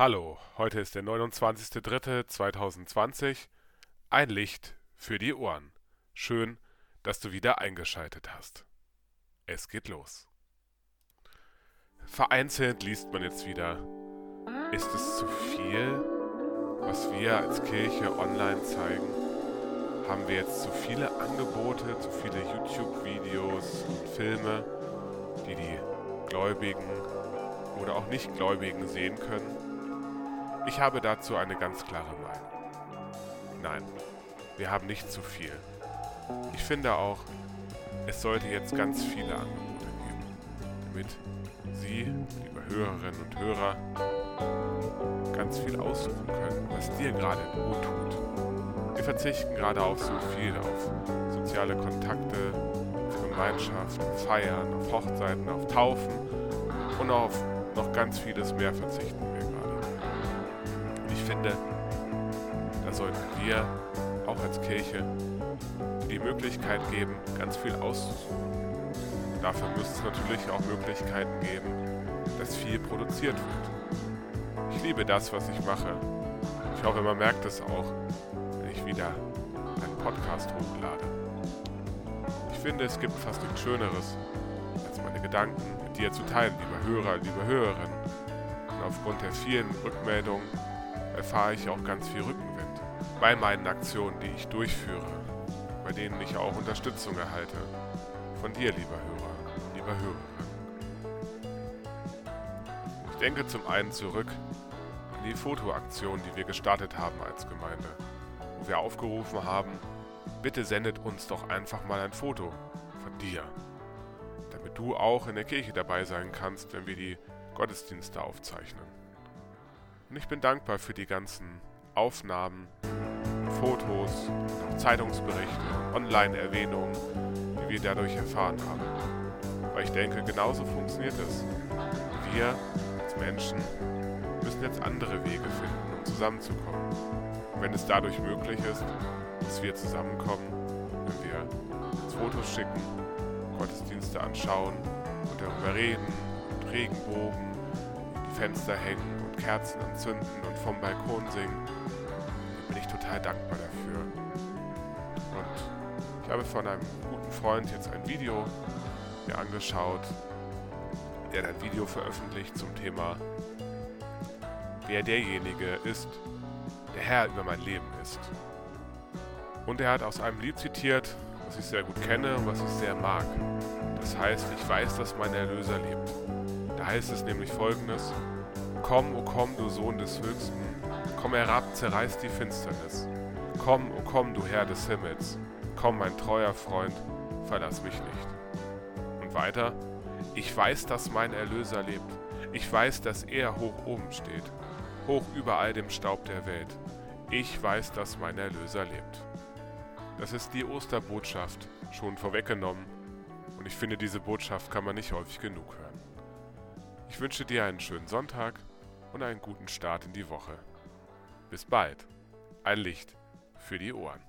Hallo, heute ist der 29.03.2020. Ein Licht für die Ohren. Schön, dass du wieder eingeschaltet hast. Es geht los. Vereinzelt liest man jetzt wieder. Ist es zu viel, was wir als Kirche online zeigen? Haben wir jetzt zu viele Angebote, zu viele YouTube-Videos und Filme, die die Gläubigen oder auch Nichtgläubigen sehen können? Ich habe dazu eine ganz klare Meinung. Nein, wir haben nicht zu viel. Ich finde auch, es sollte jetzt ganz viele Angebote geben, damit Sie, liebe Hörerinnen und Hörer, ganz viel aussuchen können, was dir gerade gut tut. Wir verzichten gerade auf so viel, auf soziale Kontakte, auf Gemeinschaft, auf Feiern, auf Hochzeiten, auf Taufen und auf noch ganz vieles mehr verzichten wir finde, da sollten wir auch als Kirche die Möglichkeit geben, ganz viel auszusuchen. Dafür müsste es natürlich auch Möglichkeiten geben, dass viel produziert wird. Ich liebe das, was ich mache. Ich hoffe, man merkt es auch, wenn ich wieder einen Podcast hochlade. Ich finde, es gibt fast nichts Schöneres, als meine Gedanken mit dir zu teilen, lieber Hörer, liebe Hörerin. Und aufgrund der vielen Rückmeldungen erfahre ich auch ganz viel Rückenwind bei meinen Aktionen, die ich durchführe, bei denen ich auch Unterstützung erhalte. Von dir, lieber Hörer, lieber Hörerin. Ich denke zum einen zurück an die Fotoaktion, die wir gestartet haben als Gemeinde, wo wir aufgerufen haben, bitte sendet uns doch einfach mal ein Foto von dir, damit du auch in der Kirche dabei sein kannst, wenn wir die Gottesdienste aufzeichnen. Und ich bin dankbar für die ganzen Aufnahmen, Fotos, Zeitungsberichte, Online-Erwähnungen, die wir dadurch erfahren haben. Weil ich denke, genauso funktioniert es. Wir als Menschen müssen jetzt andere Wege finden, um zusammenzukommen. Und wenn es dadurch möglich ist, dass wir zusammenkommen, wenn wir uns Fotos schicken, Gottesdienste anschauen und darüber reden und Regenbogen Fenster hängen Kerzen entzünden und vom Balkon singen, bin ich total dankbar dafür. Und ich habe von einem guten Freund jetzt ein Video mir angeschaut, der ein Video veröffentlicht zum Thema, wer derjenige ist, der Herr über mein Leben ist. Und er hat aus einem Lied zitiert, was ich sehr gut kenne und was ich sehr mag. Das heißt, ich weiß, dass mein Erlöser lebt. Da heißt es nämlich folgendes, Komm, o komm, du Sohn des Höchsten, komm herab, zerreiß die Finsternis. Komm, o komm, du Herr des Himmels, komm, mein treuer Freund, verlass mich nicht. Und weiter, ich weiß, dass mein Erlöser lebt. Ich weiß, dass er hoch oben steht, hoch über all dem Staub der Welt. Ich weiß, dass mein Erlöser lebt. Das ist die Osterbotschaft, schon vorweggenommen, und ich finde, diese Botschaft kann man nicht häufig genug hören. Ich wünsche dir einen schönen Sonntag und einen guten Start in die Woche. Bis bald. Ein Licht für die Ohren.